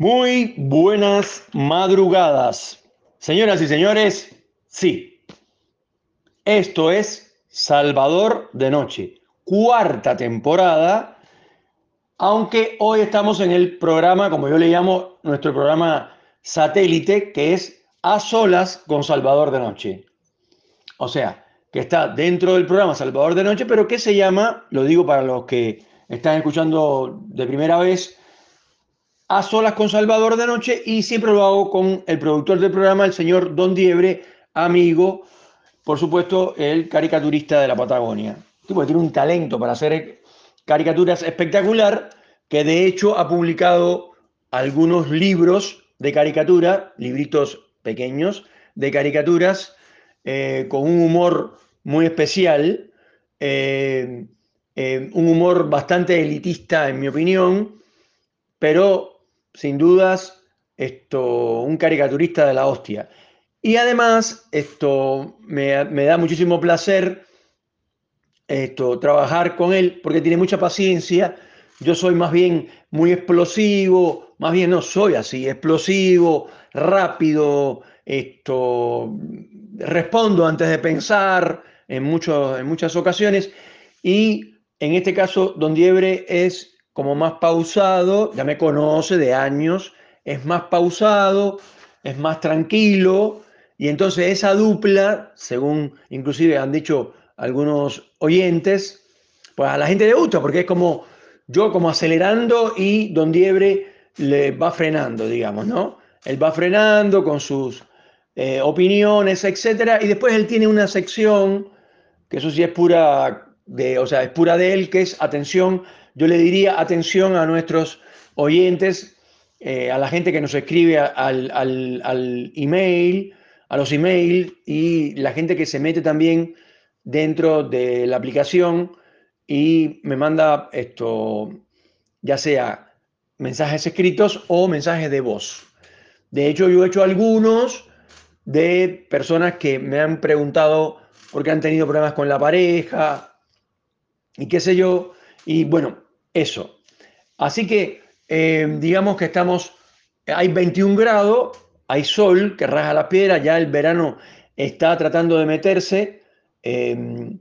Muy buenas madrugadas. Señoras y señores, sí. Esto es Salvador de Noche, cuarta temporada, aunque hoy estamos en el programa, como yo le llamo, nuestro programa satélite, que es A Solas con Salvador de Noche. O sea, que está dentro del programa Salvador de Noche, pero que se llama, lo digo para los que están escuchando de primera vez, a solas con Salvador de Noche y siempre lo hago con el productor del programa, el señor Don Diebre, amigo, por supuesto, el caricaturista de la Patagonia. Tipo tiene un talento para hacer caricaturas espectacular, que de hecho ha publicado algunos libros de caricatura, libritos pequeños de caricaturas, eh, con un humor muy especial, eh, eh, un humor bastante elitista en mi opinión, pero sin dudas, esto, un caricaturista de la hostia. Y además, esto me, da muchísimo placer esto, trabajar con él porque tiene mucha paciencia. Yo soy más bien muy explosivo, más bien no soy así, explosivo, rápido, esto, respondo antes de pensar en, en muchas ocasiones. Y en este caso, Don Diebre es como más pausado, ya me conoce de años, es más pausado, es más tranquilo, y entonces esa dupla, según inclusive han dicho algunos oyentes, pues a la gente le gusta, porque es como yo como acelerando y Don Diebre le va frenando, digamos, ¿no? Él va frenando con sus eh, opiniones, etcétera, y después él tiene una sección, que eso sí es pura de, o sea, es pura de él, que es atención yo le diría atención a nuestros oyentes, eh, a la gente que nos escribe al, al, email, a los emails y la gente que se mete también dentro de la aplicación y me manda esto, ya sea mensajes escritos o mensajes de voz. De hecho, yo he hecho algunos de personas que me han preguntado por qué han tenido problemas con la pareja y qué sé yo. Y bueno, eso. Así que eh, digamos que estamos, hay 21 grados, hay sol que raja la piedra, ya el verano está tratando de meterse. Em,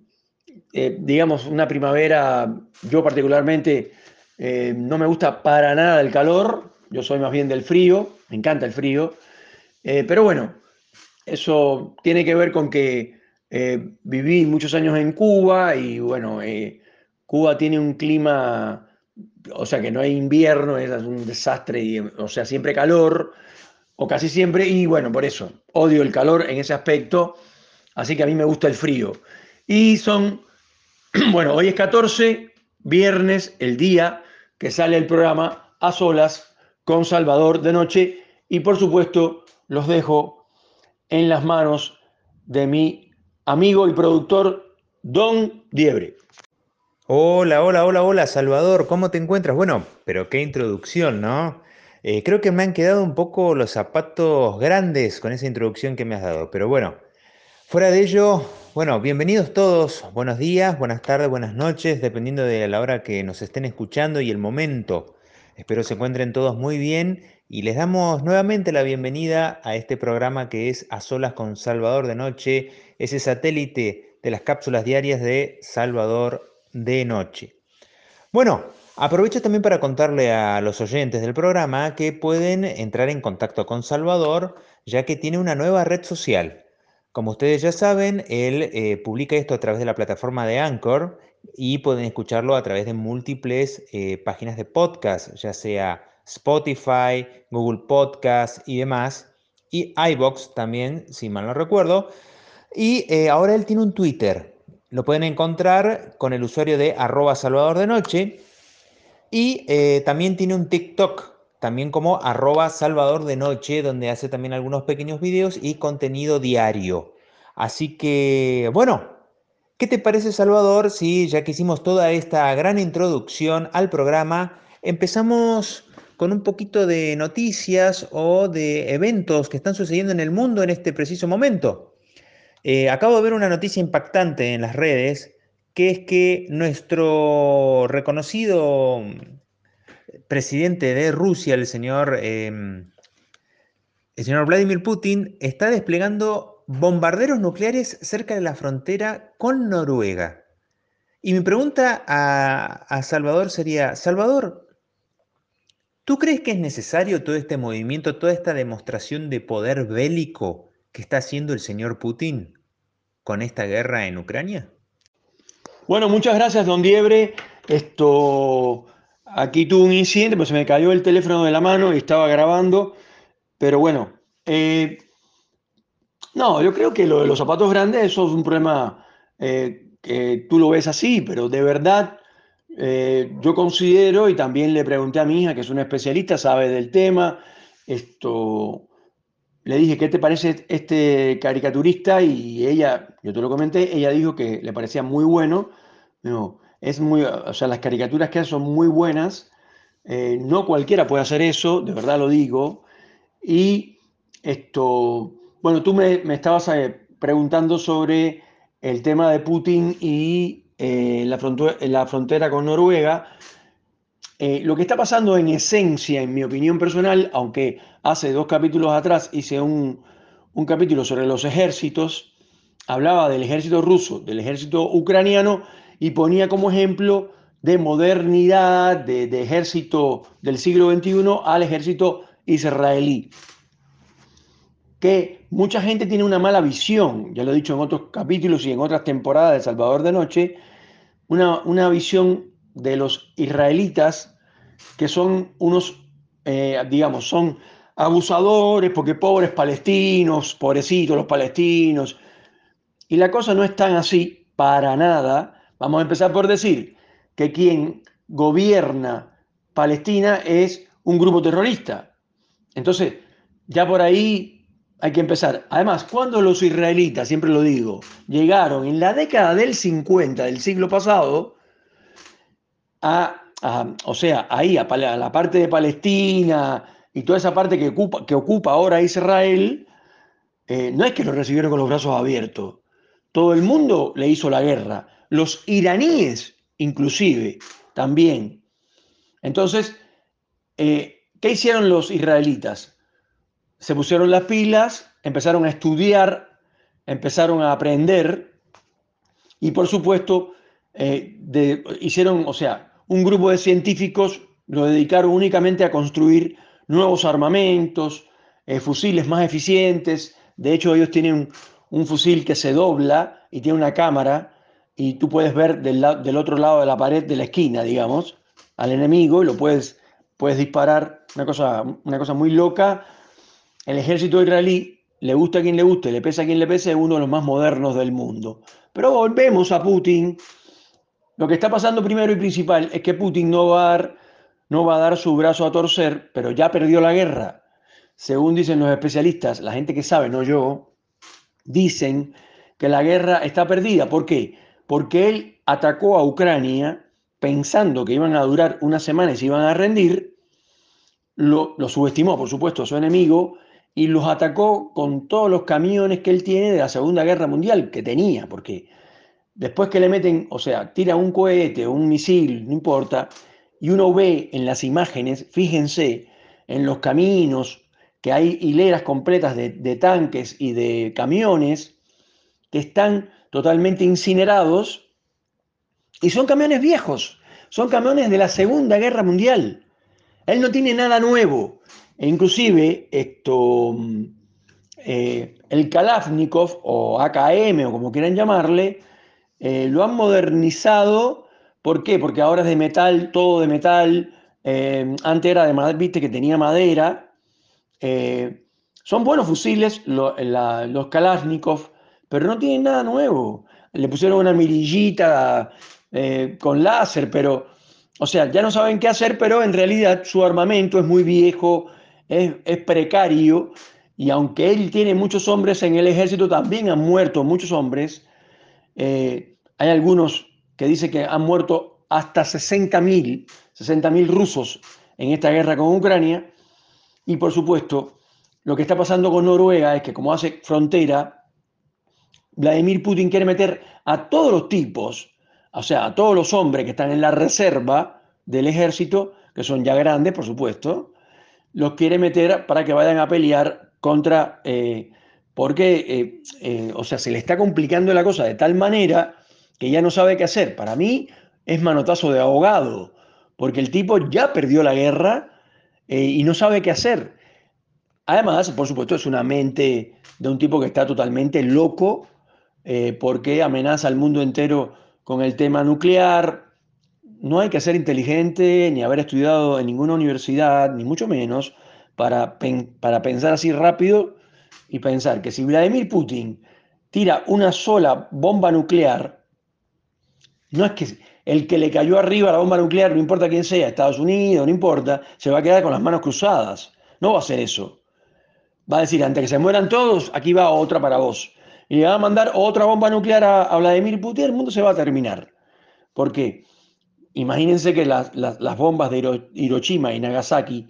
eh, digamos, una primavera, yo particularmente eh, no me gusta para nada el calor, yo soy más bien del frío, me encanta el frío, pero bueno, eso tiene que ver con que viví muchos años en Cuba y bueno, Cuba tiene un clima o sea que no hay invierno, es un desastre, y, o sea, siempre calor, o casi siempre, y bueno, por eso, odio el calor en ese aspecto, así que a mí me gusta el frío. Y son, bueno, hoy es 14, viernes, el día que sale el programa a solas con Salvador de noche, y por supuesto los dejo en las manos de mi amigo y productor Don Diebre. Hola, hola, hola, hola, Salvador, ¿cómo te encuentras? Bueno, pero qué introducción, ¿no? Eh, creo que me han quedado un poco los zapatos grandes con esa introducción que me has dado, pero bueno, fuera de ello, bueno, bienvenidos todos, buenos días, buenas tardes, buenas noches, dependiendo de la hora que nos estén escuchando y el momento. Espero se encuentren todos muy bien y les damos nuevamente la bienvenida a este programa que es A Solas con Salvador de Noche, ese satélite de las cápsulas diarias de Salvador de noche. Bueno, aprovecho también para contarle a los oyentes del programa que pueden entrar en contacto con Salvador, ya que tiene una nueva red social. Como ustedes ya saben, él eh, publica esto a través de la plataforma de Anchor y pueden escucharlo a través de múltiples eh, páginas de podcast, ya sea Spotify, Google Podcast y demás, y iBox también, si mal no recuerdo. Y eh, ahora él tiene un Twitter, lo pueden encontrar con el usuario de arroba salvador de noche. Y eh, también tiene un TikTok, también como arroba salvador de noche, donde hace también algunos pequeños videos y contenido diario. Así que, bueno, ¿qué te parece Salvador si ya que hicimos toda esta gran introducción al programa, empezamos con un poquito de noticias o de eventos que están sucediendo en el mundo en este preciso momento? Eh, acabo de ver una noticia impactante en las redes, que es que nuestro reconocido presidente de Rusia, el señor, em, el señor Vladimir Putin, está desplegando bombarderos nucleares cerca de la frontera con Noruega. Y mi pregunta a, a Salvador sería, Salvador, ¿tú crees que es necesario todo este movimiento, toda esta demostración de poder bélico que está haciendo el señor Putin con esta guerra en Ucrania? Bueno, muchas gracias, don Diebre. Esto, aquí tuve un incidente, pues se me cayó el teléfono de la mano y estaba grabando, pero bueno, eh, no, yo creo que lo de los zapatos grandes, eso es un problema eh, que tú lo ves así, pero de verdad eh, yo considero, y también le pregunté a mi hija, que es una especialista, sabe del tema, esto, le dije, ¿qué te parece este caricaturista? Y ella, yo te lo comenté, ella dijo que le parecía muy bueno. No, es muy, o sea, las caricaturas que hace son muy buenas. Eh, no cualquiera puede hacer eso, de verdad lo digo. Y esto, bueno, tú me, estabas eh, preguntando sobre el tema de Putin y eh, la, frontera, la frontera con Noruega. Eh, lo que está pasando en esencia, en mi opinión personal, aunque hace dos capítulos atrás hice un, capítulo sobre los ejércitos, hablaba del ejército ruso, del ejército ucraniano y ponía como ejemplo de modernidad, de, ejército del siglo XXI al ejército israelí. Que mucha gente tiene una mala visión, ya lo he dicho en otros capítulos y en otras temporadas de Salvador de Noche, una, una visión de los israelitas, que son unos, eh, digamos, son abusadores, porque pobres palestinos, pobrecitos los palestinos. Y la cosa no es tan así, para nada. Vamos a empezar por decir que quien gobierna Palestina es un grupo terrorista. Entonces, ya por ahí hay que empezar. Además, cuando los israelitas, siempre lo digo, llegaron en la década del 50 del siglo pasado, o sea, ahí, a, la parte de Palestina y toda esa parte que ocupa, que ocupa ahora Israel, eh, no es que lo recibieron con los brazos abiertos. Todo el mundo le hizo la guerra. Los iraníes, inclusive, también. Entonces, eh, ¿qué hicieron los israelitas? Se pusieron las pilas, empezaron a estudiar, empezaron a aprender y por supuesto eh, hicieron, o sea, un grupo de científicos lo dedicaron únicamente a construir nuevos armamentos, eh, fusiles más eficientes. De hecho, ellos tienen un, fusil que se dobla y tiene una cámara y tú puedes ver del, otro lado de la pared de la esquina, digamos, al enemigo y lo puedes, disparar. Una cosa, una cosa muy loca. El ejército israelí, le gusta a quien le guste, le pesa a quien le pese, es uno de los más modernos del mundo. Pero volvemos a Putin lo que está pasando primero y principal es que Putin no va, a dar, no va a dar su brazo a torcer, pero ya perdió la guerra. Según dicen los especialistas, la gente que sabe, no yo, dicen que la guerra está perdida. ¿Por qué? Porque él atacó a Ucrania pensando que iban a durar unas semanas y iban a rendir, lo, lo, subestimó, por supuesto, a su enemigo y los atacó con todos los camiones que él tiene de la Segunda Guerra Mundial, que tenía, porque Después que le meten, o sea, tira un cohete o un misil, no importa, y uno ve en las imágenes, fíjense, en los caminos, que hay hileras completas de, tanques y de camiones que están totalmente incinerados y son camiones viejos, son camiones de la Segunda Guerra Mundial. Él no tiene nada nuevo. E inclusive esto, eh, el Kalashnikov o AKM o como quieran llamarle, eh, lo han modernizado. ¿Por qué? Porque ahora es de metal, todo de metal. Eh, antes era de madera, viste que tenía madera. Eh, son buenos fusiles los Kalashnikov, pero no tienen nada nuevo. Le pusieron una mirillita con láser, pero, o sea, ya no saben qué hacer, pero en realidad su armamento es muy viejo, es, es precario, y aunque él tiene muchos hombres en el ejército, también han muerto muchos hombres eh, hay algunos que dicen que han muerto hasta 60.000 60 rusos en esta guerra con Ucrania. Y por supuesto, lo que está pasando con Noruega es que como hace frontera, Vladimir Putin quiere meter a todos los tipos, o sea, a todos los hombres que están en la reserva del ejército, que son ya grandes, por supuesto, los quiere meter para que vayan a pelear contra, eh, porque, eh, eh, o sea, se le está complicando la cosa de tal manera que ya no sabe qué hacer. Para mí es manotazo de abogado, porque el tipo ya perdió la guerra y no sabe qué hacer. Además, por supuesto, es una mente de un tipo que está totalmente loco, porque amenaza al mundo entero con el tema nuclear, no hay que ser inteligente ni haber estudiado en ninguna universidad, ni mucho menos, para, para pensar así rápido y pensar que si Vladimir Putin tira una sola bomba nuclear, no es que el que le cayó arriba la bomba nuclear, no importa quién sea, Estados Unidos, no importa, se va a quedar con las manos cruzadas. No va a hacer eso. Va a decir, antes que se mueran todos, aquí va otra para vos. Y le va a mandar otra bomba nuclear a, Vladimir Putin, el mundo se va a terminar. ¿Por qué? Imagínense que las, bombas de Hiroshima y Nagasaki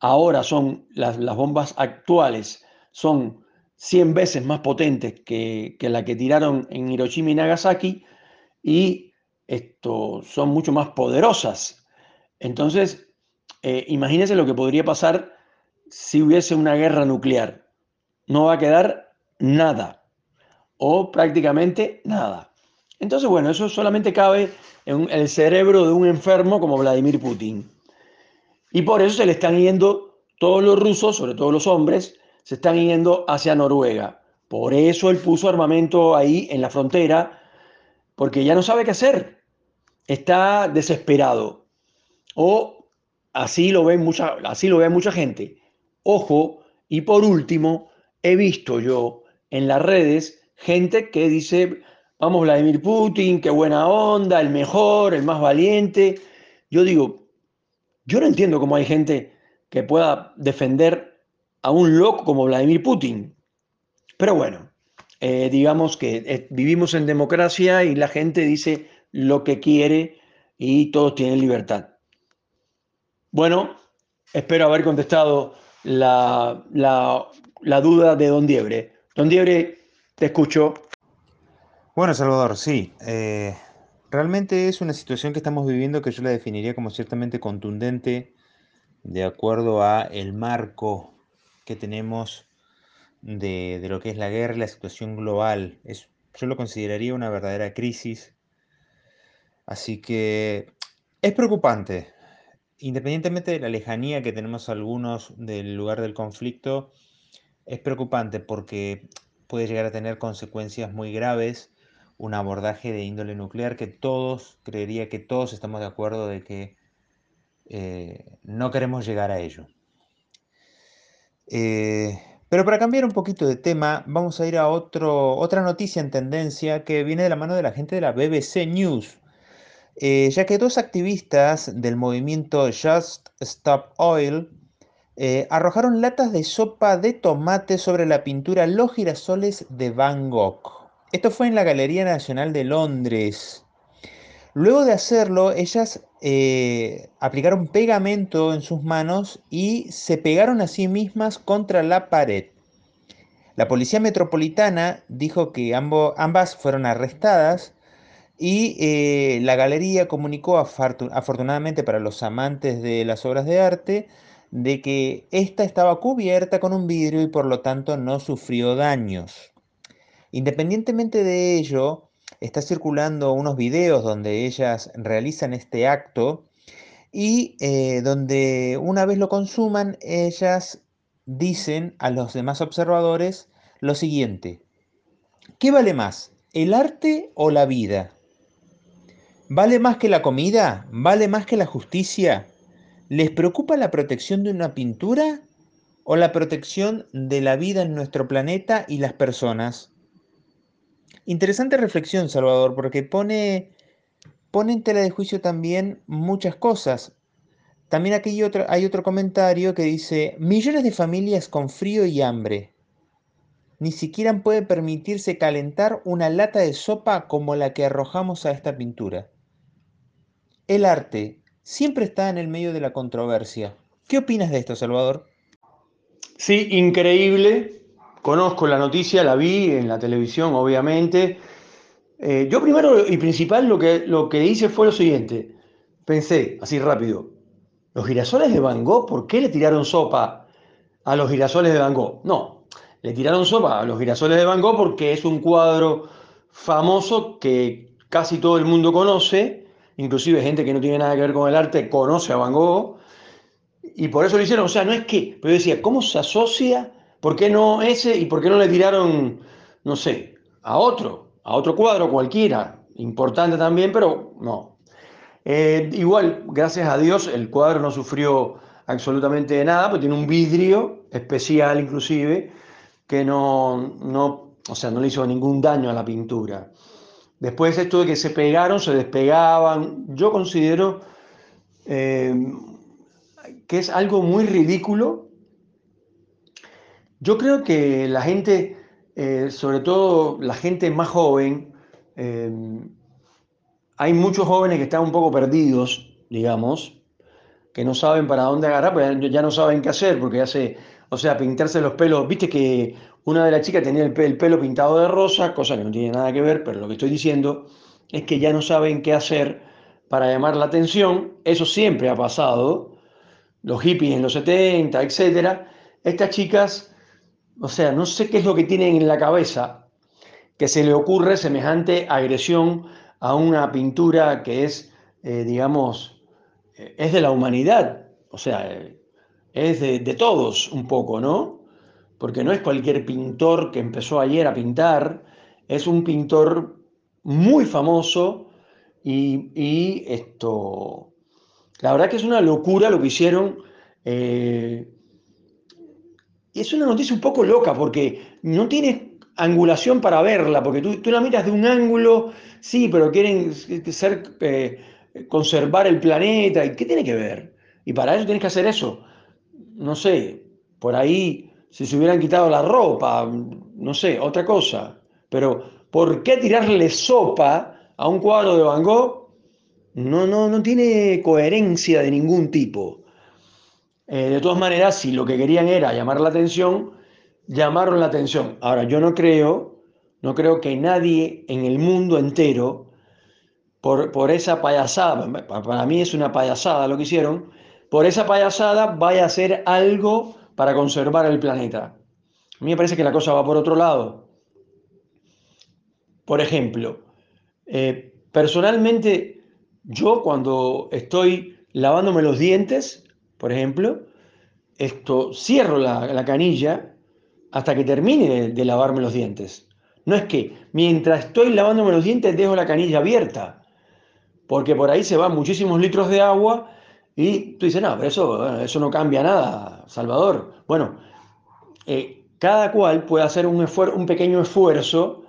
ahora son, las, bombas actuales son 100 veces más potentes que, la que tiraron en Hiroshima y Nagasaki y esto, son mucho más poderosas. Entonces, eh, imagínense lo que podría pasar si hubiese una guerra nuclear. No va a quedar nada o prácticamente nada. Entonces, bueno, eso solamente cabe en el cerebro de un enfermo como Vladimir Putin. Y por eso se le están yendo todos los rusos, sobre todo los hombres, se están yendo hacia Noruega. Por eso él puso armamento ahí en la frontera, porque ya no sabe qué hacer. Está desesperado. O así lo ve mucha, así lo ve mucha gente. Ojo, y por último, he visto yo en las redes gente que dice, vamos Vladimir Putin, qué buena onda, el mejor, el más valiente. Yo digo, yo no entiendo cómo hay gente que pueda defender a un loco como Vladimir Putin. Pero bueno, eh, digamos que eh, vivimos en democracia y la gente dice lo que quiere y todos tienen libertad. Bueno, espero haber contestado la, la duda de Don Diebre. Don Diebre, te escucho. Bueno, Salvador, sí. Eh, realmente es una situación que estamos viviendo que yo la definiría como ciertamente contundente de acuerdo a el marco que tenemos de, lo que es la guerra y la situación global. Es, yo lo consideraría una verdadera crisis. Así que es preocupante. Independientemente de la lejanía que tenemos algunos del lugar del conflicto, es preocupante porque puede llegar a tener consecuencias muy graves un abordaje de índole nuclear que todos, creería que todos estamos de acuerdo de que eh, no queremos llegar a ello. Eh, pero para cambiar un poquito de tema, vamos a ir a otro, otra noticia en tendencia que viene de la mano de la gente de la BBC News, eh, ya que dos activistas del movimiento Just Stop Oil arrojaron latas de sopa de tomate sobre la pintura Los girasoles de Van Gogh. Esto fue en la Galería Nacional de Londres. Luego de hacerlo, ellas eh, aplicaron pegamento en sus manos y se pegaron a sí mismas contra la pared. La policía metropolitana dijo que ambas fueron arrestadas y eh, la galería comunicó afortunadamente para los amantes de las obras de arte de que ésta estaba cubierta con un vidrio y por lo tanto no sufrió daños. Independientemente de ello, está circulando unos videos donde ellas realizan este acto y eh, donde una vez lo consuman, ellas dicen a los demás observadores lo siguiente. ¿Qué vale más, el arte o la vida? ¿Vale más que la comida? ¿Vale más que la justicia? ¿Les preocupa la protección de una pintura o la protección de la vida en nuestro planeta y las personas? Interesante reflexión, Salvador, porque pone, pone en tela de juicio también muchas cosas. También aquí hay otro, comentario que dice, millones de familias con frío y hambre. Ni siquiera pueden permitirse calentar una lata de sopa como la que arrojamos a esta pintura. El arte siempre está en el medio de la controversia. ¿Qué opinas de esto, Salvador? Sí, increíble Conozco la noticia, la vi en la televisión, obviamente. Eh, yo primero y principal lo que, lo que hice fue lo siguiente. Pensé, así rápido, los girasoles de Van Gogh, ¿por qué le tiraron sopa a los girasoles de Van Gogh? No, le tiraron sopa a los girasoles de Van Gogh porque es un cuadro famoso que casi todo el mundo conoce, inclusive gente que no tiene nada que ver con el arte conoce a Van Gogh, y por eso lo hicieron. O sea, no es que, pero yo decía, ¿cómo se asocia? ¿Por qué no ese y por qué no le tiraron, no sé, a otro, a otro cuadro cualquiera? Importante también, pero no. Eh, igual, gracias a Dios, el cuadro no sufrió absolutamente nada, porque tiene un vidrio especial inclusive, que no, no, o sea, no le hizo ningún daño a la pintura. Después esto de que se pegaron, se despegaban, yo considero eh, que es algo muy ridículo. Yo creo que la gente, eh, sobre todo la gente más joven, eh, hay muchos jóvenes que están un poco perdidos, digamos, que no saben para dónde agarrar, pero ya no saben qué hacer, porque hace, o sea, pintarse los pelos, viste que una de las chicas tenía el, pelo pintado de rosa, cosa que no tiene nada que ver, pero lo que estoy diciendo es que ya no saben qué hacer para llamar la atención, eso siempre ha pasado, los hippies en los 70, etc. Estas chicas, o sea, no sé qué es lo que tienen en la cabeza que se le ocurre semejante agresión a una pintura que es, eh, digamos, eh, es de la humanidad, o sea, es de, todos un poco, ¿no? Porque no es cualquier pintor que empezó ayer a pintar, es un pintor muy famoso y, y esto, la verdad que es una locura lo que hicieron. Eh, es una noticia un poco loca porque no tienes angulación para verla, porque tú, tú la miras de un ángulo, sí, pero quieren ser, eh, conservar el planeta. ¿Y qué tiene que ver? Y para eso tienes que hacer eso. No sé, por ahí, si se hubieran quitado la ropa, no sé, otra cosa. Pero, ¿por qué tirarle sopa a un cuadro de Van Gogh? No, no, no tiene coherencia de ningún tipo. Eh, de todas maneras, si lo que querían era llamar la atención, llamaron la atención. Ahora, yo no creo, no creo que nadie en el mundo entero, por, por esa payasada, para mí es una payasada lo que hicieron, por esa payasada vaya a hacer algo para conservar el planeta. A mí me parece que la cosa va por otro lado. Por ejemplo, eh, personalmente yo cuando estoy lavándome los dientes, por ejemplo, esto, cierro la, canilla hasta que termine de, de, lavarme los dientes. No es que mientras estoy lavándome los dientes dejo la canilla abierta, porque por ahí se van muchísimos litros de agua y tú dices, no, pero eso, eso no cambia nada, Salvador. Bueno, eh, cada cual puede hacer un, un pequeño esfuerzo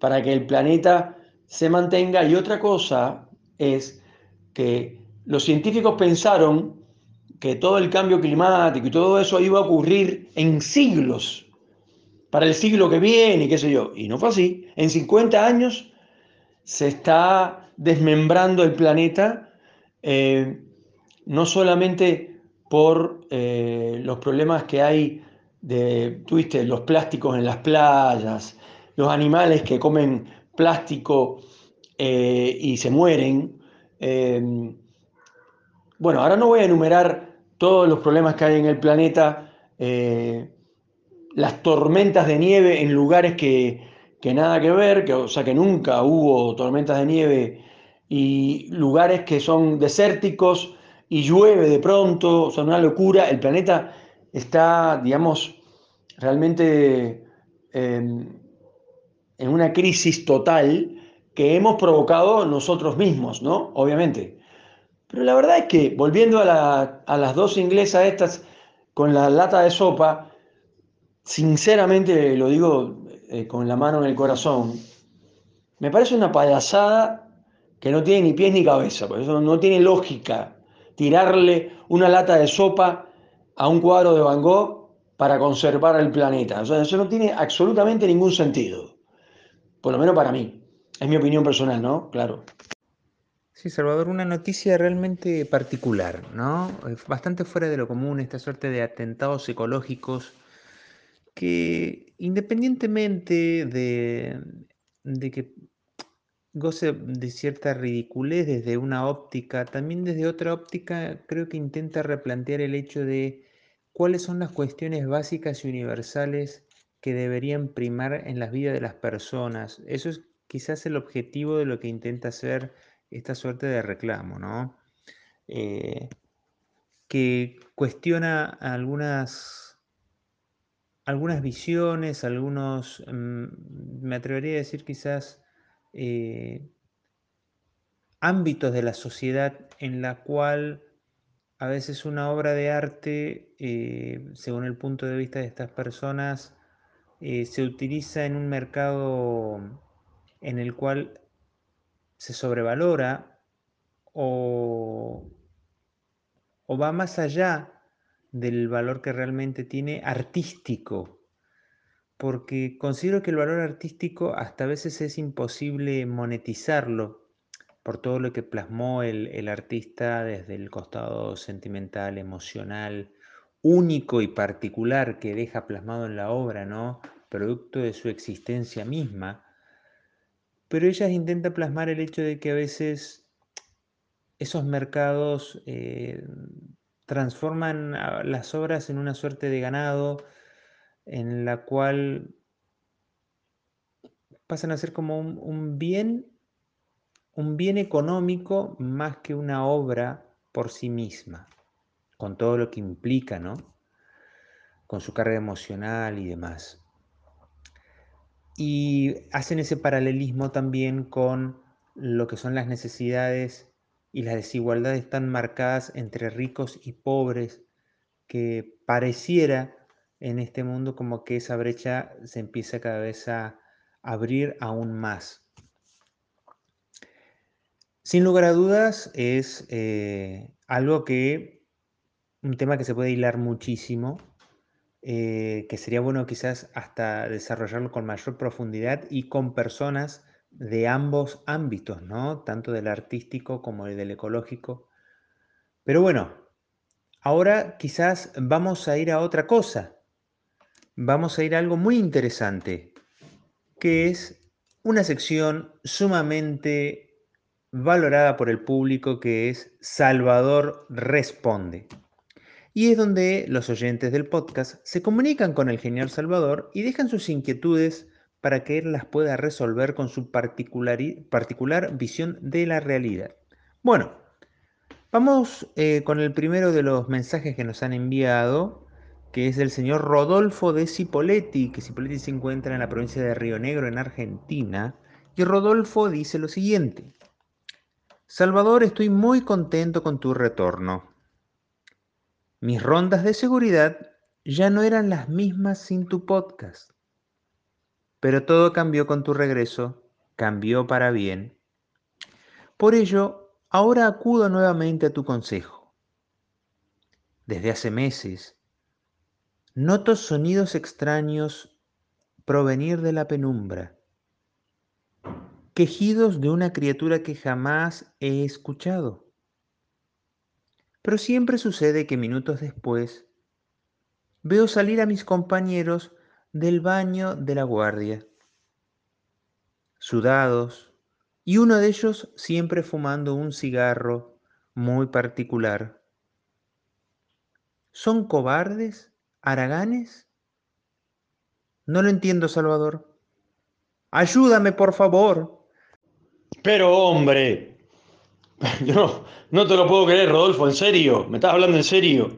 para que el planeta se mantenga y otra cosa es que los científicos pensaron que todo el cambio climático y todo eso iba a ocurrir en siglos, para el siglo que viene y qué sé yo. Y no fue así. En 50 años se está desmembrando el planeta, eh, no solamente por eh, los problemas que hay de, tuviste, los plásticos en las playas, los animales que comen plástico eh, y se mueren, bueno, ahora no voy a enumerar todos los problemas que hay en el planeta, eh, las tormentas de nieve en lugares que, que nada que ver, que, o sea que nunca hubo tormentas de nieve y lugares que son desérticos y llueve de pronto, son una locura, el planeta está, digamos, realmente eh, en una crisis total que hemos provocado nosotros mismos, ¿no? Obviamente. Pero la verdad es que, volviendo a, la, a las dos inglesas estas con la lata de sopa, sinceramente lo digo eh, con la mano en el corazón, me parece una payasada que no tiene ni pies ni cabeza, por eso no tiene lógica tirarle una lata de sopa a un cuadro de Van Gogh para conservar el planeta. O sea, eso no tiene absolutamente ningún sentido, por lo menos para mí. Es mi opinión personal, ¿no? Claro. Sí, Salvador, una noticia realmente particular, ¿no? Bastante fuera de lo común, esta suerte de atentados ecológicos que independientemente de, de que goce de cierta ridiculez desde una óptica, también desde otra óptica creo que intenta replantear el hecho de cuáles son las cuestiones básicas y universales que deberían primar en las vidas de las personas. Eso es quizás el objetivo de lo que intenta hacer esta suerte de reclamo, ¿no? Eh, que cuestiona algunas, algunas visiones, algunos, mm, me atrevería a decir quizás, eh, ámbitos de la sociedad en la cual a veces una obra de arte, eh, según el punto de vista de estas personas, se utiliza en un mercado en el cual se sobrevalora o, va más allá del valor que realmente tiene artístico, porque considero que el valor artístico hasta a veces es imposible monetizarlo por todo lo que plasmó el, el artista desde el costado sentimental, emocional, único y particular que deja plasmado en la obra, ¿no? Producto de su existencia misma pero ella intenta plasmar el hecho de que a veces esos mercados eh, transforman las obras en una suerte de ganado en la cual pasan a ser como un, bien, un bien económico más que una obra por sí misma, con todo lo que implica, ¿no? Con su carga emocional y demás. Y hacen ese paralelismo también con lo que son las necesidades y las desigualdades tan marcadas entre ricos y pobres que pareciera en este mundo como que esa brecha se empieza cada vez a abrir aún más. Sin lugar a dudas es eh, algo que, un tema que se puede hilar muchísimo eh, que sería bueno quizás hasta desarrollarlo con mayor profundidad y con personas de ambos ámbitos, ¿no? Tanto del artístico como del ecológico. Pero bueno, ahora quizás vamos a ir a otra cosa. Vamos a ir a algo muy interesante, que es una sección sumamente valorada por el público que es Salvador Responde y es donde los oyentes del podcast se comunican con el genial Salvador y dejan sus inquietudes para que él las pueda resolver con su particular visión de la realidad. Bueno, vamos eh, con el primero de los mensajes que nos han enviado, que es del señor Rodolfo de Cipoletti, que Cipoletti se encuentra en la provincia de Río Negro, en Argentina. Y Rodolfo dice lo siguiente. Salvador, estoy muy contento con tu retorno. Mis rondas de seguridad ya no eran las mismas sin tu podcast. Pero todo cambió con tu regreso, cambió para bien. Por ello, ahora acudo nuevamente a tu consejo. Desde hace meses, noto sonidos extraños provenir de la penumbra, quejidos de una criatura que jamás he escuchado pero siempre sucede que minutos después veo salir a mis compañeros del baño de la guardia, sudados, y uno de ellos siempre fumando un cigarro muy particular. ¿Son cobardes? ¿Araganes? No lo entiendo, Salvador. Ayúdame, por favor. Pero hombre, Yo no, te lo puedo creer, Rodolfo, en serio, me estás hablando en serio.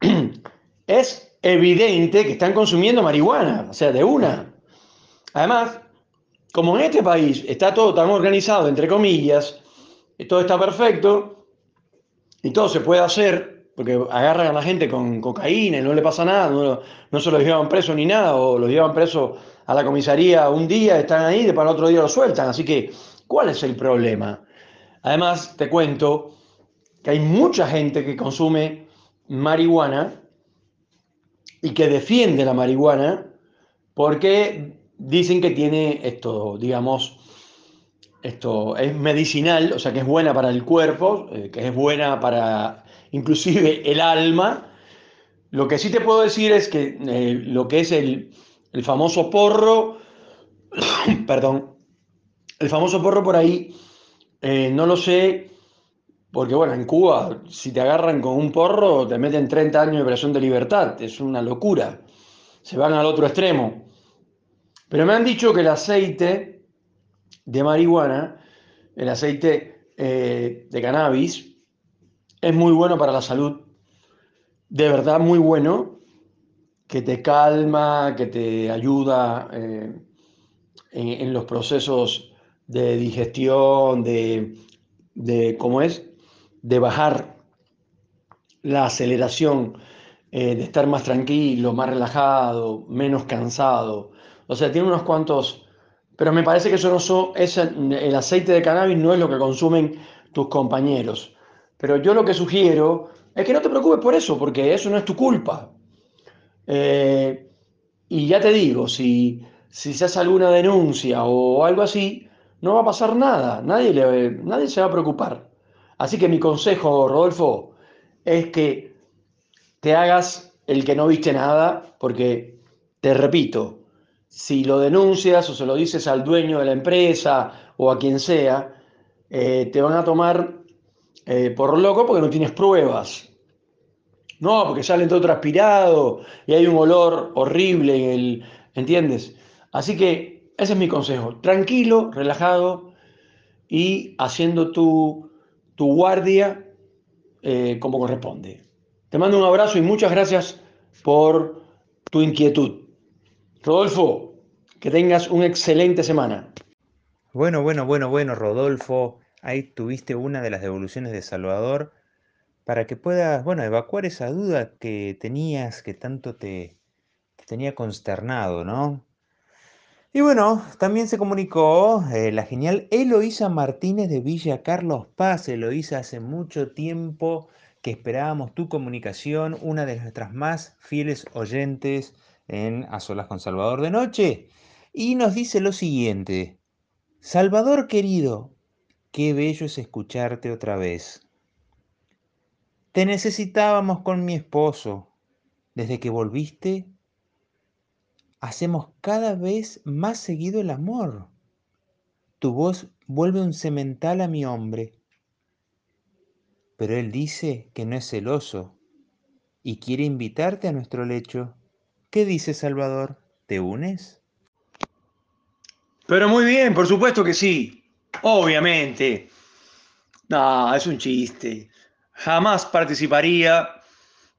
Es evidente que están consumiendo marihuana, o sea, de una. Además, como en este país está todo tan organizado, entre comillas, todo está perfecto y todo se puede hacer, porque agarran a la gente con cocaína y no le pasa nada, no, no se los llevan preso ni nada, o los llevan preso a la comisaría un día, están ahí, y para el otro día lo sueltan. Así que, ¿cuál es el problema? Además, te cuento que hay mucha gente que consume marihuana y que defiende la marihuana porque dicen que tiene esto, digamos, esto es medicinal, o sea que es buena para el cuerpo, eh, que es buena para inclusive el alma. Lo que sí te puedo decir es que eh, lo que es el, el famoso porro, perdón, El famoso porro por ahí, eh, no lo sé, porque bueno, en Cuba, si te agarran con un porro, te meten 30 años de presión de libertad, es una locura, se van al otro extremo. Pero me han dicho que el aceite de marihuana, el aceite eh, de cannabis, es muy bueno para la salud, de verdad muy bueno, que te calma, que te ayuda eh, en, los procesos de digestión, de, de, ¿cómo es? De bajar la aceleración, eh, de estar más tranquilo, más relajado, menos cansado. O sea, tiene unos cuantos... Pero me parece que eso no es el aceite de cannabis no es lo que consumen tus compañeros. Pero yo lo que sugiero es que no te preocupes por eso, porque eso no es tu culpa. Eh, y ya te digo, si, si se hace alguna denuncia o algo así, no va a pasar nada, nadie, le, nadie se va a preocupar. Así que mi consejo, Rodolfo, es que te hagas el que no viste nada, porque, te repito, si lo denuncias o se lo dices al dueño de la empresa o a quien sea, eh, te van a tomar eh, por loco porque no tienes pruebas. No, porque sale todo transpirado y hay un olor horrible en el. ¿Entiendes? Así que ese es mi consejo. Tranquilo, relajado y haciendo tu, tu guardia eh, como corresponde. Te mando un abrazo y muchas gracias por tu inquietud. Rodolfo, que tengas una excelente semana. Bueno, bueno, bueno, bueno, Rodolfo. Ahí tuviste una de las devoluciones de Salvador para que puedas, bueno, evacuar esa duda que tenías, que tanto te, tenía consternado, ¿no? Y bueno, también se comunicó eh, la genial Eloísa Martínez de Villa Carlos Paz. Eloísa, hace mucho tiempo que esperábamos tu comunicación, una de nuestras más fieles oyentes en A Solas con Salvador de Noche. Y nos dice lo siguiente, Salvador querido, Qué bello es escucharte otra vez. Te necesitábamos con mi esposo. Desde que volviste, hacemos cada vez más seguido el amor. Tu voz vuelve un semental a mi hombre. Pero él dice que no es celoso y quiere invitarte a nuestro lecho. ¿Qué dice Salvador? ¿Te unes? Pero muy bien, por supuesto que sí. Obviamente. No, es un chiste. Jamás participaría.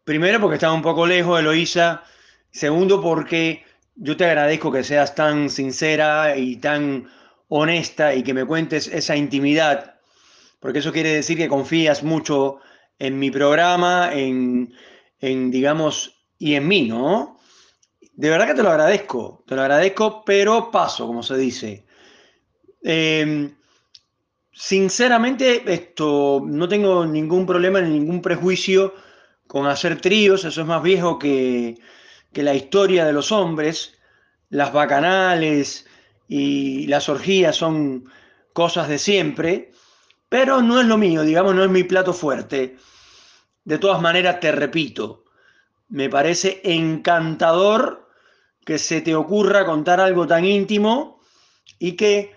Primero porque estaba un poco lejos, de Eloísa. Segundo porque yo te agradezco que seas tan sincera y tan honesta y que me cuentes esa intimidad. Porque eso quiere decir que confías mucho en mi programa, en, en digamos, y en mí, ¿no? De verdad que te lo agradezco, te lo agradezco, pero paso, como se dice. Eh, Sinceramente, esto no tengo ningún problema ni ningún prejuicio con hacer tríos, eso es más viejo que, la historia de los hombres. Las bacanales y las orgías son cosas de siempre, pero no es lo mío, digamos, no es mi plato fuerte. De todas maneras, te repito, me parece encantador que se te ocurra contar algo tan íntimo y que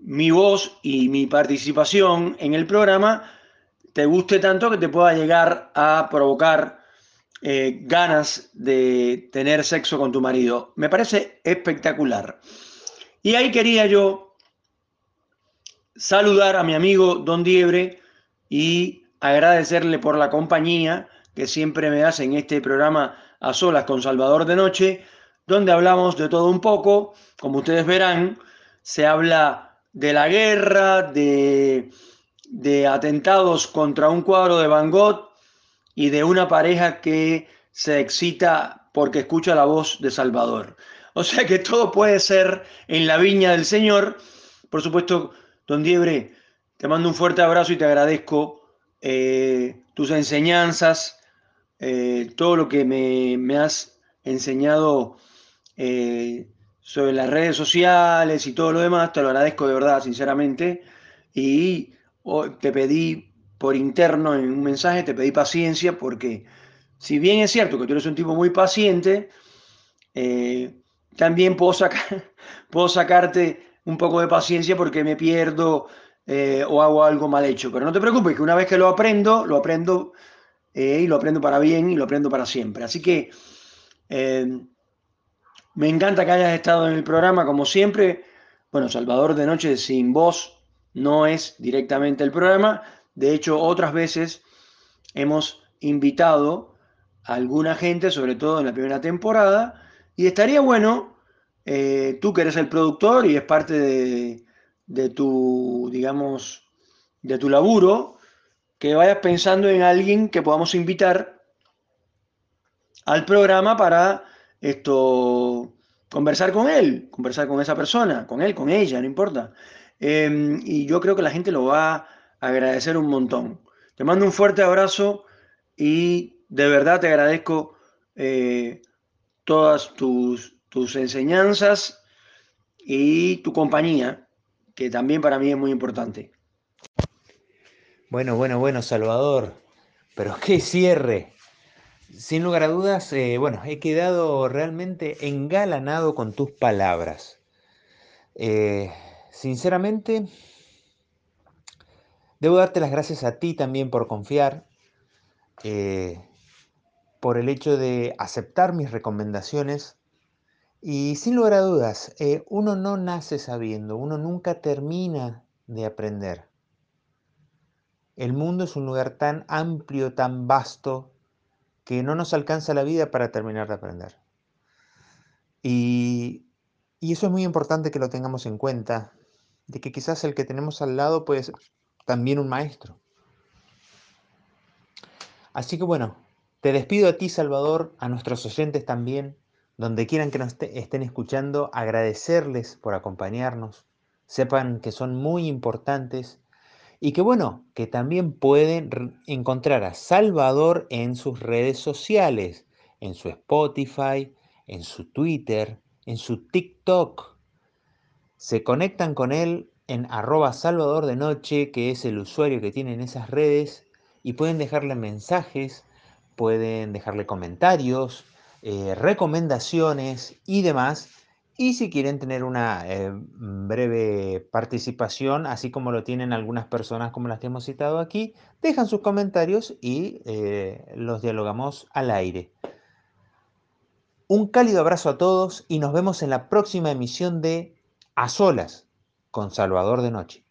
mi voz y mi participación en el programa te guste tanto que te pueda llegar a provocar eh, ganas de tener sexo con tu marido. Me parece espectacular. Y ahí quería yo saludar a mi amigo Don Diebre y agradecerle por la compañía que siempre me hace en este programa a solas con Salvador de Noche, donde hablamos de todo un poco. Como ustedes verán, se habla de la guerra, de, atentados contra un cuadro de Van Gogh y de una pareja que se excita porque escucha la voz de Salvador. O sea que todo puede ser en la viña del Señor. Por supuesto, don Diebre, te mando un fuerte abrazo y te agradezco eh, tus enseñanzas, eh, todo lo que me, has enseñado eh, sobre las redes sociales y todo lo demás, te lo agradezco de verdad, sinceramente. Y te pedí por interno en un mensaje, te pedí paciencia porque si bien es cierto que tú eres un tipo muy paciente, eh, también puedo, puedo sacarte un poco de paciencia porque me pierdo eh, o hago algo mal hecho. Pero no te preocupes, que una vez que lo aprendo, lo aprendo eh, y lo aprendo para bien y lo aprendo para siempre. Así que me encanta que hayas estado en el programa, como siempre. Bueno, Salvador de Noche sin voz no es directamente el programa. De hecho, otras veces hemos invitado a alguna gente, sobre todo en la primera temporada, y estaría bueno, eh, tú que eres el productor y es parte de, de tu, digamos, de tu laburo, que vayas pensando en alguien que podamos invitar al programa para esto conversar con él, conversar con esa persona, con él, con ella, no importa. Em, y yo creo que la gente lo va agradecer un montón. Te mando un fuerte abrazo y de verdad te agradezco eh, todas tus, tus enseñanzas y tu compañía, que también para mí es muy importante. Bueno, bueno, bueno, Salvador, pero qué cierre. Sin lugar a dudas, eh, bueno, he quedado realmente engalanado con tus palabras. Eh, sinceramente, debo darte las gracias a ti también por confiar, eh, por el hecho de aceptar mis recomendaciones. Y sin lugar a dudas, uno no nace sabiendo, uno nunca termina de aprender. El mundo es un lugar tan amplio, tan vasto, que no nos alcanza la vida para terminar de aprender. Y, eso es muy importante que lo tengamos en cuenta, de que quizás el que tenemos al lado puede también un maestro. Así que bueno, te despido a ti, Salvador, a nuestros oyentes también, donde quieran que nos estén escuchando, agradecerles por acompañarnos. Sepan que son muy importantes y que bueno, que también pueden encontrar a Salvador en sus redes sociales, en su Spotify, en su Twitter, en su TikTok. Se conectan con él en arroba Salvador de Noche, que es el usuario que tiene en esas redes, y pueden dejarle mensajes, pueden dejarle comentarios, eh, recomendaciones y demás y si quieren tener una eh, breve participación, así como lo tienen algunas personas como las que hemos citado aquí, dejan sus comentarios y eh, los dialogamos al aire. Un cálido abrazo a todos y nos vemos en la próxima emisión de A Solas con Salvador de Noche.